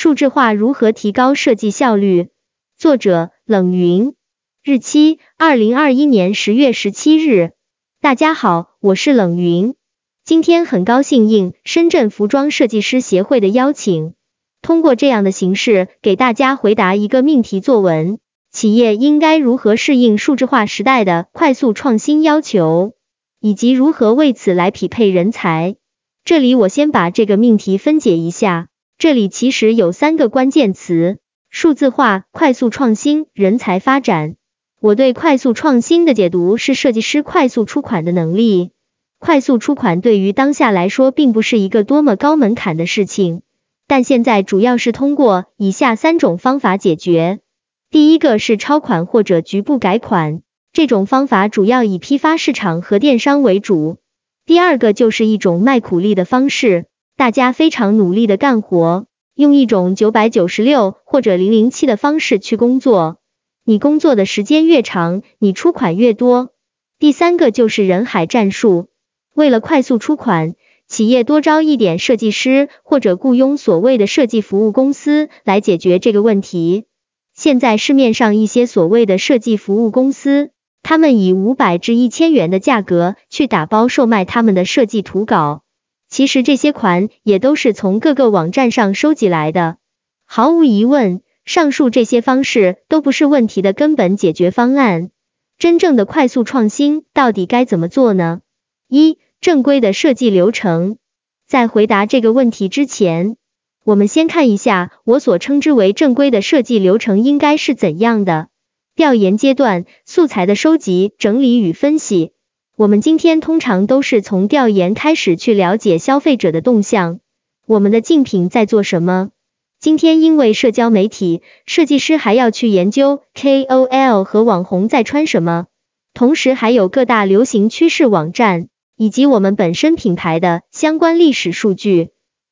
数字化如何提高设计效率？作者冷云，日期二零二一年十月十七日。大家好，我是冷云，今天很高兴应深圳服装设计师协会的邀请，通过这样的形式给大家回答一个命题作文：企业应该如何适应数字化时代的快速创新要求，以及如何为此来匹配人才？这里我先把这个命题分解一下。这里其实有三个关键词：数字化、快速创新、人才发展。我对快速创新的解读是设计师快速出款的能力。快速出款对于当下来说并不是一个多么高门槛的事情，但现在主要是通过以下三种方法解决。第一个是超款或者局部改款，这种方法主要以批发市场和电商为主。第二个就是一种卖苦力的方式。大家非常努力的干活，用一种九百九十六或者零零七的方式去工作。你工作的时间越长，你出款越多。第三个就是人海战术，为了快速出款，企业多招一点设计师，或者雇佣所谓的设计服务公司来解决这个问题。现在市面上一些所谓的设计服务公司，他们以五百至一千元的价格去打包售卖他们的设计图稿。其实这些款也都是从各个网站上收集来的。毫无疑问，上述这些方式都不是问题的根本解决方案。真正的快速创新到底该怎么做呢？一、正规的设计流程。在回答这个问题之前，我们先看一下我所称之为正规的设计流程应该是怎样的。调研阶段，素材的收集、整理与分析。我们今天通常都是从调研开始去了解消费者的动向，我们的竞品在做什么。今天因为社交媒体，设计师还要去研究 KOL 和网红在穿什么，同时还有各大流行趋势网站以及我们本身品牌的相关历史数据。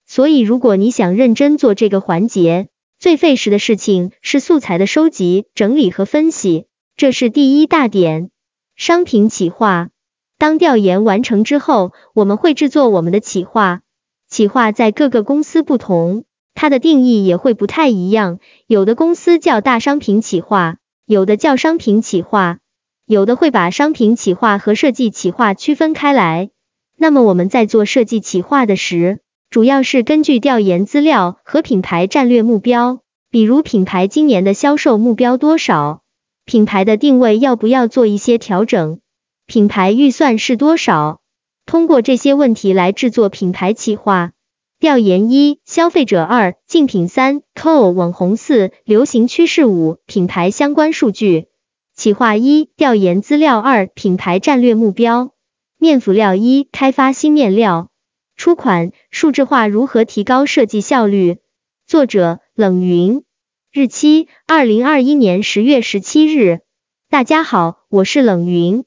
所以如果你想认真做这个环节，最费时的事情是素材的收集、整理和分析，这是第一大点。商品企划。当调研完成之后，我们会制作我们的企划。企划在各个公司不同，它的定义也会不太一样。有的公司叫大商品企划，有的叫商品企划，有的会把商品企划和设计企划区分开来。那么我们在做设计企划的时，主要是根据调研资料和品牌战略目标，比如品牌今年的销售目标多少，品牌的定位要不要做一些调整。品牌预算是多少？通过这些问题来制作品牌企划。调研一：消费者二：竞品三：KOL 网红四：流行趋势五：品牌相关数据。企划一：调研资料二：品牌战略目标。面辅料一：开发新面料。出款：数字化如何提高设计效率？作者：冷云。日期：二零二一年十月十七日。大家好，我是冷云。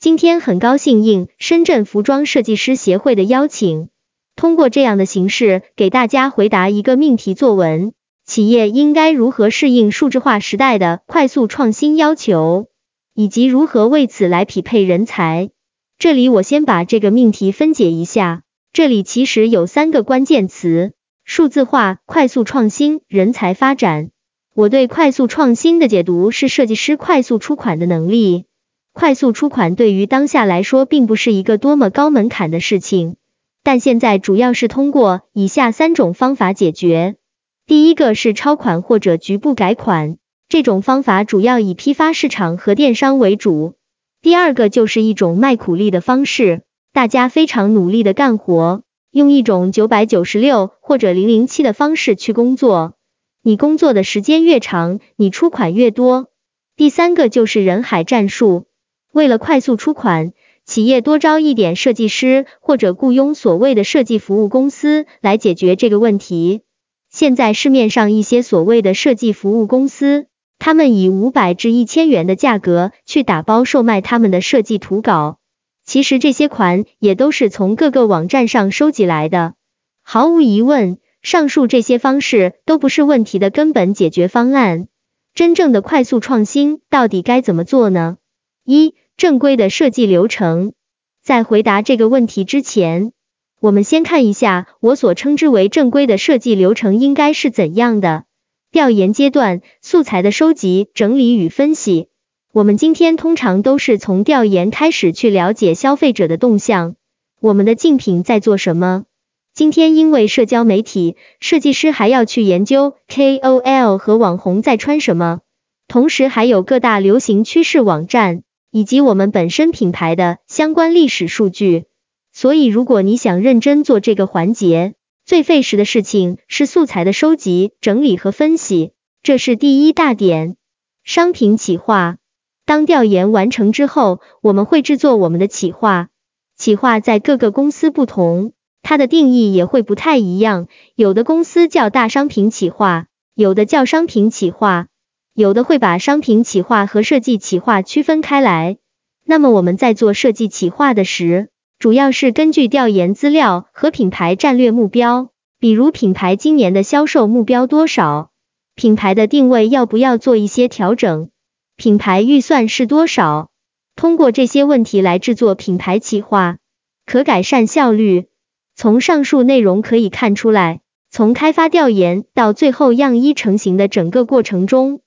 今天很高兴应深圳服装设计师协会的邀请，通过这样的形式给大家回答一个命题作文：企业应该如何适应数字化时代的快速创新要求，以及如何为此来匹配人才。这里我先把这个命题分解一下，这里其实有三个关键词：数字化、快速创新、人才发展。我对快速创新的解读是设计师快速出款的能力。快速出款对于当下来说并不是一个多么高门槛的事情，但现在主要是通过以下三种方法解决。第一个是超款或者局部改款，这种方法主要以批发市场和电商为主。第二个就是一种卖苦力的方式，大家非常努力的干活，用一种九百九十六或者零零七的方式去工作。你工作的时间越长，你出款越多。第三个就是人海战术。为了快速出款，企业多招一点设计师，或者雇佣所谓的设计服务公司来解决这个问题。现在市面上一些所谓的设计服务公司，他们以五百至一千元的价格去打包售卖他们的设计图稿。其实这些款也都是从各个网站上收集来的。毫无疑问，上述这些方式都不是问题的根本解决方案。真正的快速创新到底该怎么做呢？一、正规的设计流程。在回答这个问题之前，我们先看一下我所称之为正规的设计流程应该是怎样的。调研阶段，素材的收集、整理与分析。我们今天通常都是从调研开始去了解消费者的动向，我们的竞品在做什么。今天因为社交媒体，设计师还要去研究 KOL 和网红在穿什么，同时还有各大流行趋势网站以及我们本身品牌的相关历史数据。所以，如果你想认真做这个环节，最费时的事情是素材的收集、整理和分析，这是第一大点。商品企划，当调研完成之后，我们会制作我们的企划。企划在各个公司不同，它的定义也会不太一样。有的公司叫大商品企划，有的叫商品企划，有的会把商品企划和设计企划区分开来。那么我们在做设计企划的时，主要是根据调研资料和品牌战略目标，比如品牌今年的销售目标多少，品牌的定位要不要做一些调整，品牌预算是多少，通过这些问题来制作品牌企划，可改善效率。从上述内容可以看出来，从开发调研到最后样衣成型的整个过程中，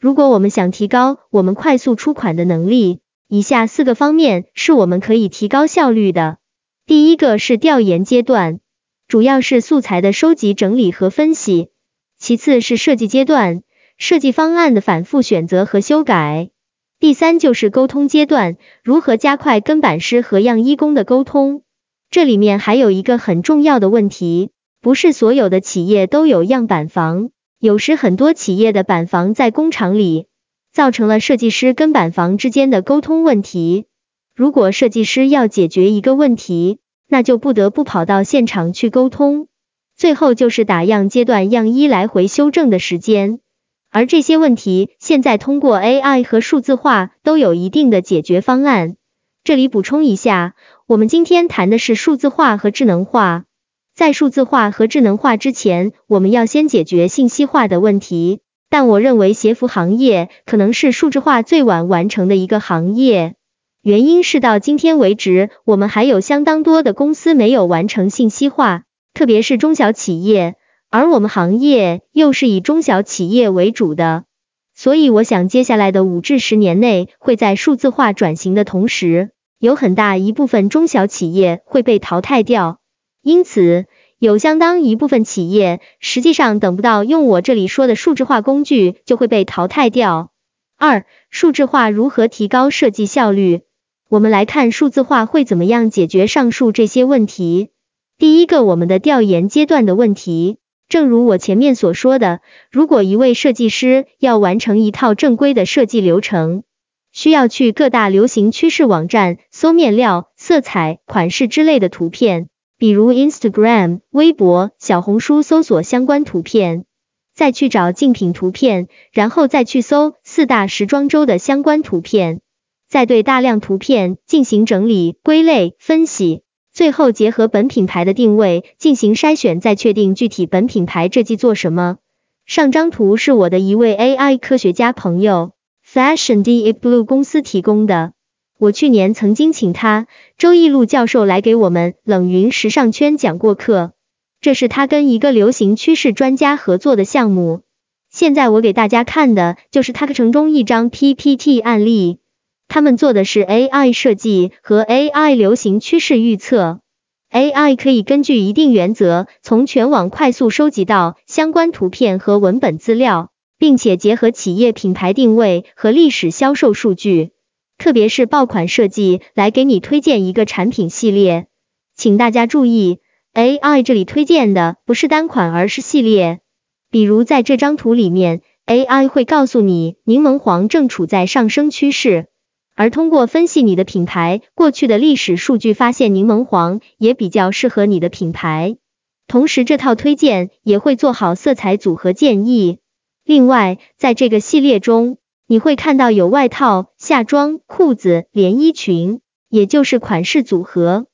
如果我们想提高我们快速出款的能力。以下四个方面是我们可以提高效率的。第一个是调研阶段，主要是素材的收集、整理和分析；其次是设计阶段，设计方案的反复选择和修改；第三就是沟通阶段，如何加快跟版师和样衣工的沟通。这里面还有一个很重要的问题，不是所有的企业都有样板房，有时很多企业的板房在工厂里。造成了设计师跟板房之间的沟通问题。如果设计师要解决一个问题，那就不得不跑到现场去沟通。最后就是打样阶段样衣来回修正的时间，而这些问题现在通过 AI 和数字化都有一定的解决方案。这里补充一下，我们今天谈的是数字化和智能化。在数字化和智能化之前，我们要先解决信息化的问题。但我认为鞋服行业可能是数字化最晚完成的一个行业，原因是到今天为止，我们还有相当多的公司没有完成信息化，特别是中小企业，而我们行业又是以中小企业为主的，所以我想接下来的五至十年内会在数字化转型的同时，有很大一部分中小企业会被淘汰掉，因此。有相当一部分企业，实际上等不到用我这里说的数字化工具，就会被淘汰掉。二、数字化如何提高设计效率？我们来看数字化会怎么样解决上述这些问题。第一个，我们的调研阶段的问题。正如我前面所说的，如果一位设计师要完成一套正规的设计流程，需要去各大流行趋势网站搜面料、色彩、款式之类的图片。比如 Instagram、微博、小红书搜索相关图片，再去找竞品图片，然后再去搜四大时装周的相关图片，再对大量图片进行整理、归类、分析，最后结合本品牌的定位进行筛选，再确定具体本品牌这季做什么。上张图是我的一位 AI 科学家朋友，Fashion Deep Blue 公司提供的。我去年曾经请他周易路教授来给我们冷云时尚圈讲过课，这是他跟一个流行趋势专家合作的项目。现在我给大家看的就是他课程中一张 PPT 案例，他们做的是 AI 设计和 AI 流行趋势预测。AI 可以根据一定原则，从全网快速收集到相关图片和文本资料，并且结合企业品牌定位和历史销售数据。特别是爆款设计来给你推荐一个产品系列，请大家注意，AI 这里推荐的不是单款，而是系列。比如在这张图里面，AI 会告诉你柠檬黄正处在上升趋势，而通过分析你的品牌过去的历史数据，发现柠檬黄也比较适合你的品牌。同时，这套推荐也会做好色彩组合建议。另外，在这个系列中，你会看到有外套、夏装、裤子、连衣裙，也就是款式组合。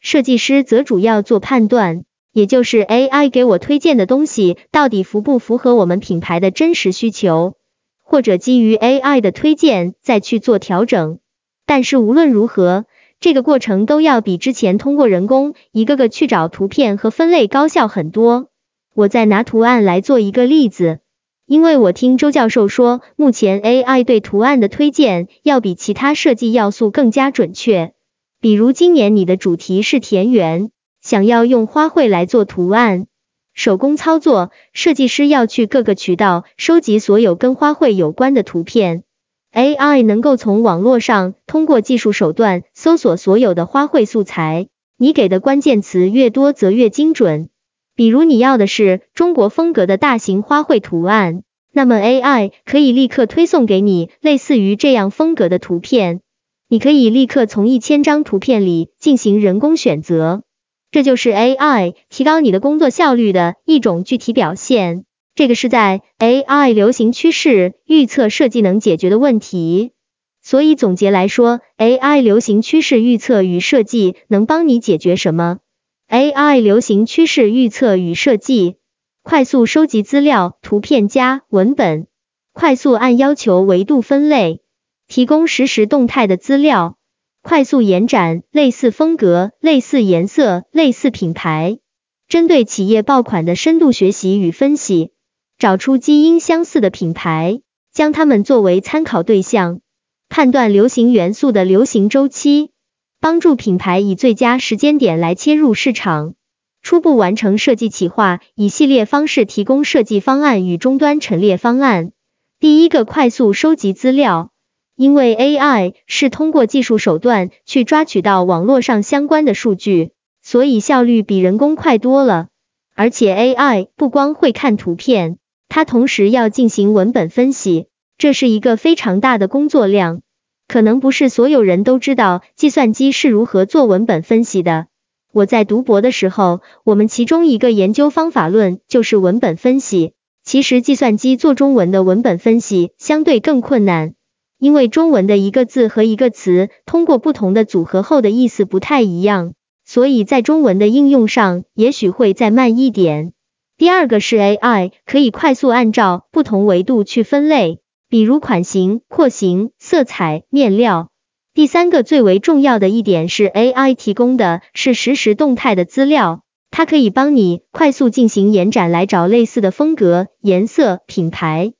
设计师则主要做判断，也就是 AI 给我推荐的东西到底符不符合我们品牌的真实需求，或者基于 AI 的推荐再去做调整。但是无论如何，这个过程都要比之前通过人工一个个去找图片和分类高效很多。我再拿图案来做一个例子，因为我听周教授说，目前 AI 对图案的推荐要比其他设计要素更加准确。比如今年你的主题是田园，想要用花卉来做图案，手工操作，设计师要去各个渠道收集所有跟花卉有关的图片。AI 能够从网络上通过技术手段搜索所有的花卉素材，你给的关键词越多则越精准。比如你要的是中国风格的大型花卉图案，那么 AI 可以立刻推送给你类似于这样风格的图片，你可以立刻从一千张图片里进行人工选择。这就是 AI 提高你的工作效率的一种具体表现。这个是在 AI 流行趋势预测设计能解决的问题，所以总结来说，AI 流行趋势预测与设计能帮你解决什么？AI 流行趋势预测与设计，快速收集资料、图片加文本，快速按要求维度分类，提供实时动态的资料，快速延展类似风格、类似颜色、类似品牌，针对企业爆款的深度学习与分析。找出基因相似的品牌，将它们作为参考对象，判断流行元素的流行周期，帮助品牌以最佳时间点来切入市场。初步完成设计企划，以系列方式提供设计方案与终端陈列方案。第一个，快速收集资料，因为 AI 是通过技术手段去抓取到网络上相关的数据，所以效率比人工快多了。而且 AI 不光会看图片。它同时要进行文本分析，这是一个非常大的工作量。可能不是所有人都知道计算机是如何做文本分析的。我在读博的时候，我们其中一个研究方法论就是文本分析。其实计算机做中文的文本分析相对更困难，因为中文的一个字和一个词通过不同的组合后的意思不太一样，所以在中文的应用上也许会再慢一点。第二个是 AI 可以快速按照不同维度去分类，比如款型、廓形、色彩、面料。第三个最为重要的一点是 AI 提供的是实时动态的资料，它可以帮你快速进行延展来找类似的风格、颜色、品牌。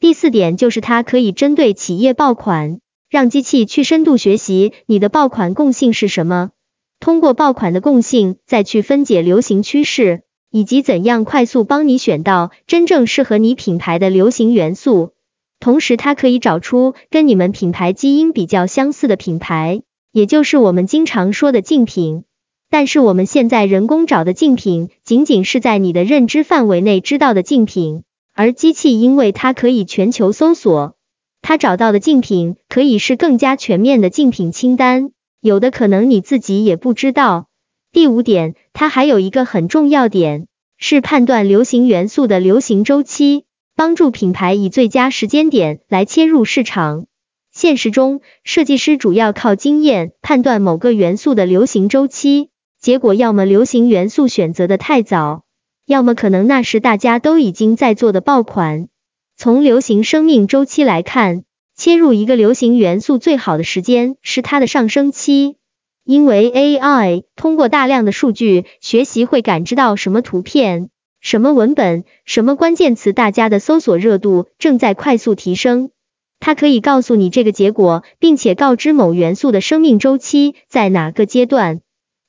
第四点就是它可以针对企业爆款，让机器去深度学习你的爆款共性是什么，通过爆款的共性再去分解流行趋势。以及怎样快速帮你选到真正适合你品牌的流行元素，同时它可以找出跟你们品牌基因比较相似的品牌，也就是我们经常说的竞品。但是我们现在人工找的竞品，仅仅是在你的认知范围内知道的竞品，而机器因为它可以全球搜索，它找到的竞品可以是更加全面的竞品清单，有的可能你自己也不知道。第五点，它还有一个很重要点，是判断流行元素的流行周期，帮助品牌以最佳时间点来切入市场。现实中，设计师主要靠经验判断某个元素的流行周期，结果要么流行元素选择的太早，要么可能那时大家都已经在做的爆款。从流行生命周期来看，切入一个流行元素最好的时间是它的上升期。因为 AI 通过大量的数据学习，会感知到什么图片、什么文本、什么关键词，大家的搜索热度正在快速提升。它可以告诉你这个结果，并且告知某元素的生命周期在哪个阶段。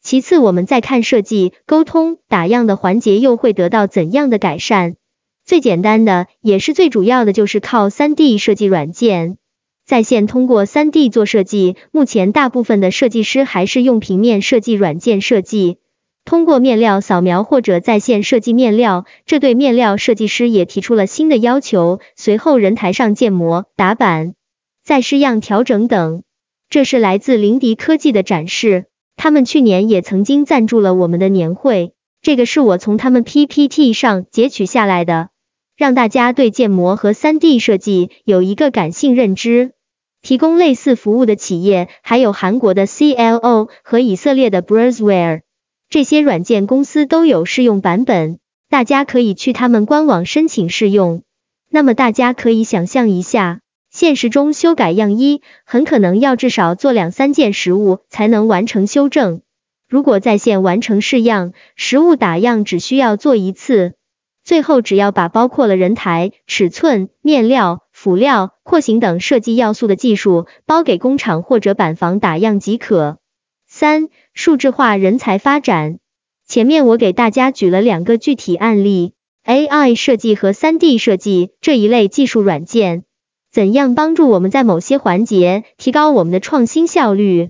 其次，我们再看设计、沟通、打样的环节又会得到怎样的改善？最简单的，也是最主要的，就是靠 3D 设计软件。在线通过 3D 做设计，目前大部分的设计师还是用平面设计软件设计，通过面料扫描或者在线设计面料，这对面料设计师也提出了新的要求。随后人台上建模、打板、再试样、调整等。这是来自林迪科技的展示，他们去年也曾经赞助了我们的年会。这个是我从他们 PPT 上截取下来的。让大家对建模和 3D 设计有一个感性认知。提供类似服务的企业还有韩国的 CLO 和以色列的 b r a z w a r e 这些软件公司都有试用版本，大家可以去他们官网申请试用。那么大家可以想象一下，现实中修改样衣，很可能要至少做两三件实物才能完成修正。如果在线完成试样，实物打样只需要做一次，最后只要把包括了人台、尺寸、面料、辅料、廓形等设计要素的技术包给工厂或者板房打样即可。三、数字化人才发展。前面我给大家举了两个具体案例，AI 设计和 3D 设计这一类技术软件，怎样帮助我们在某些环节提高我们的创新效率？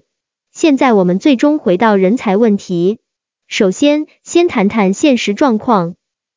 现在我们最终回到人才问题。首先，先谈谈现实状况。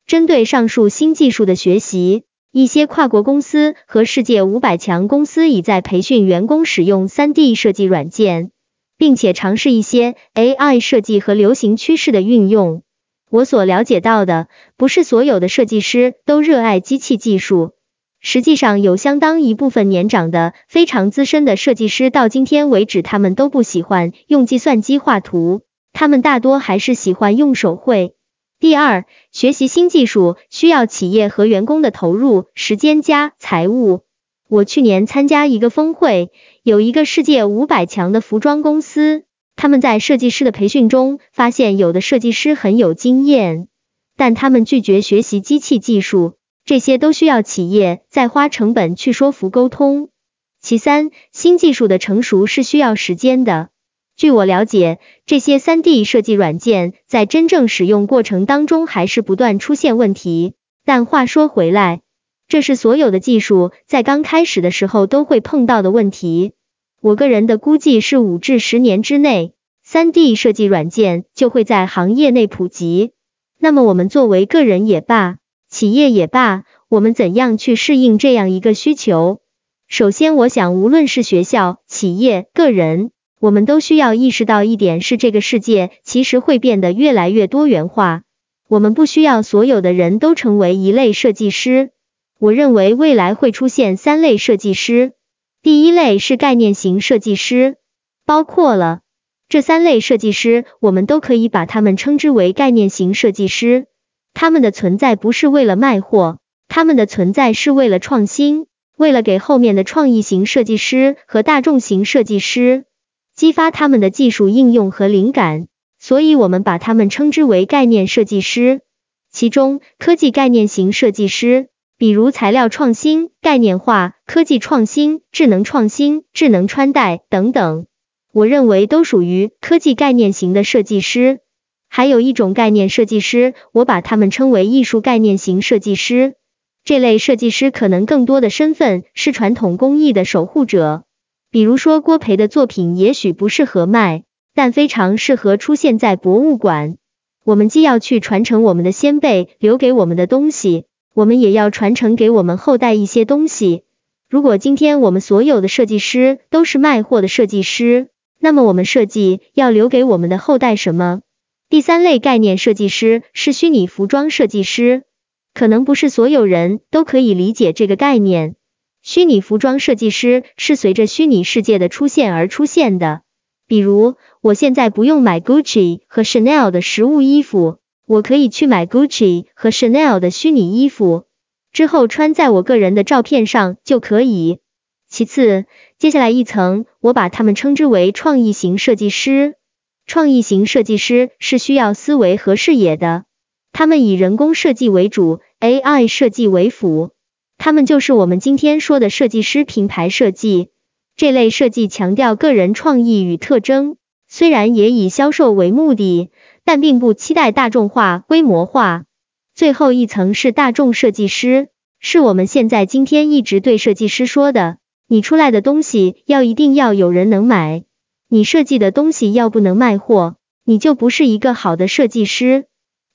针对上述新技术的学习，一些跨国公司和世界五百强公司已在培训员工使用 3D 设计软件，并且尝试一些 AI 设计和流行趋势的运用。我所了解到的，不是所有的设计师都热爱机器技术。实际上，有相当一部分年长的、非常资深的设计师，到今天为止，他们都不喜欢用计算机画图，他们大多还是喜欢用手绘。第二，学习新技术需要企业和员工的投入、时间加财务。我去年参加一个峰会，有一个世界五百强的服装公司，他们在设计师的培训中发现，有的设计师很有经验，但他们拒绝学习机器技术。这些都需要企业再花成本去说服沟通。其三，新技术的成熟是需要时间的。据我了解，这些 3D 设计软件在真正使用过程当中还是不断出现问题。但话说回来，这是所有的技术在刚开始的时候都会碰到的问题。我个人的估计是五至十年之内，3D 设计软件就会在行业内普及。那么我们作为个人也罢，企业也罢，我们怎样去适应这样一个需求？首先，我想无论是学校、企业、个人，我们都需要意识到一点是，这个世界其实会变得越来越多元化。我们不需要所有的人都成为一类设计师。我认为未来会出现三类设计师。第一类是概念型设计师，包括了这三类设计师，我们都可以把他们称之为概念型设计师。他们的存在不是为了卖货，他们的存在是为了创新，为了给后面的创意型设计师和大众型设计师激发他们的技术应用和灵感，所以我们把他们称之为概念设计师。其中，科技概念型设计师，比如材料创新、概念化、科技创新、智能创新、智能穿戴等等，我认为都属于科技概念型的设计师。还有一种概念设计师，我把他们称为艺术概念型设计师。这类设计师可能更多的身份是传统工艺的守护者。比如说郭培的作品也许不适合卖，但非常适合出现在博物馆。我们既要去传承我们的先辈留给我们的东西，我们也要传承给我们后代一些东西。如果今天我们所有的设计师都是卖货的设计师，那么我们设计要留给我们的后代什么？第三类概念设计师是虚拟服装设计师，可能不是所有人都可以理解这个概念。虚拟服装设计师是随着虚拟世界的出现而出现的。比如，我现在不用买 Gucci 和 Chanel 的实物衣服，我可以去买 Gucci 和 Chanel 的虚拟衣服，之后穿在我个人的照片上就可以。其次，接下来一层，我把他们称之为创意型设计师。创意型设计师是需要思维和视野的，他们以人工设计为主，AI 设计为辅。他们就是我们今天说的设计师品牌设计。这类设计强调个人创意与特征，虽然也以销售为目的，但并不期待大众化、规模化。最后一层是大众设计师，是我们现在今天一直对设计师说的：你出来的东西要一定要有人能买。你设计的东西要不能卖货，你就不是一个好的设计师。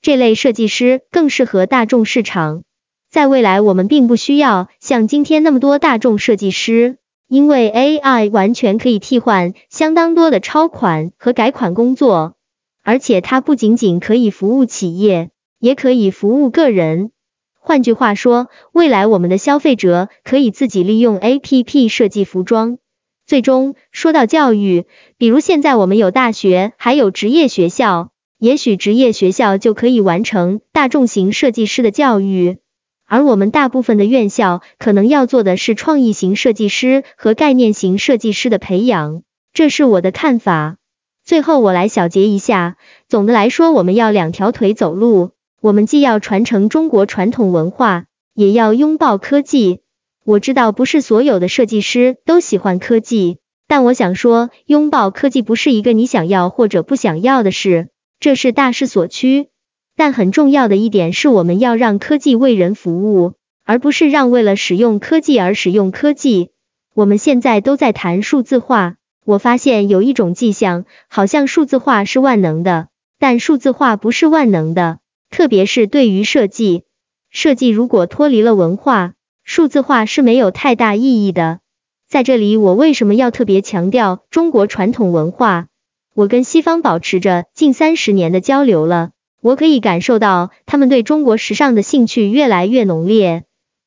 这类设计师更适合大众市场。在未来，我们并不需要像今天那么多大众设计师，因为 AI 完全可以替换相当多的抄款和改款工作，而且它不仅仅可以服务企业，也可以服务个人。换句话说，未来我们的消费者可以自己利用 APP 设计服装。最终说到教育，比如现在我们有大学，还有职业学校，也许职业学校就可以完成大众型设计师的教育，而我们大部分的院校可能要做的是创意型设计师和概念型设计师的培养，这是我的看法。最后我来小结一下，总的来说，我们要两条腿走路，我们既要传承中国传统文化，也要拥抱科技。我知道不是所有的设计师都喜欢科技，但我想说，拥抱科技不是一个你想要或者不想要的事，这是大势所趋。但很重要的一点是，我们要让科技为人服务，而不是让为了使用科技而使用科技。我们现在都在谈数字化，我发现有一种迹象，好像数字化是万能的，但数字化不是万能的，特别是对于设计。设计如果脱离了文化，数字化是没有太大意义的。在这里，我为什么要特别强调中国传统文化？我跟西方保持着近三十年的交流了。我可以感受到他们对中国时尚的兴趣越来越浓烈，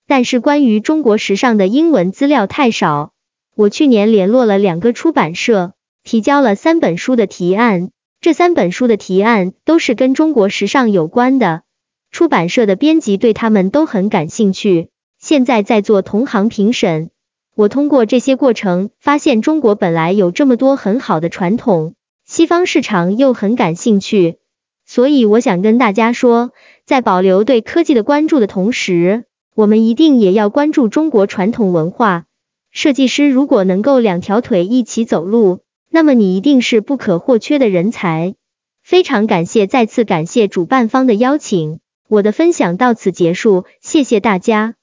但是关于中国时尚的英文资料太少。我去年联络了两个出版社，提交了三本书的提案，这三本书的提案都是跟中国时尚有关的。出版社的编辑对他们都很感兴趣，现在在做同行评审。我通过这些过程发现，中国本来有这么多很好的传统，西方市场又很感兴趣。所以我想跟大家说，在保留对科技的关注的同时，我们一定也要关注中国传统文化。设计师如果能够两条腿一起走路，那么你一定是不可或缺的人才。非常感谢，再次感谢主办方的邀请，我的分享到此结束，谢谢大家。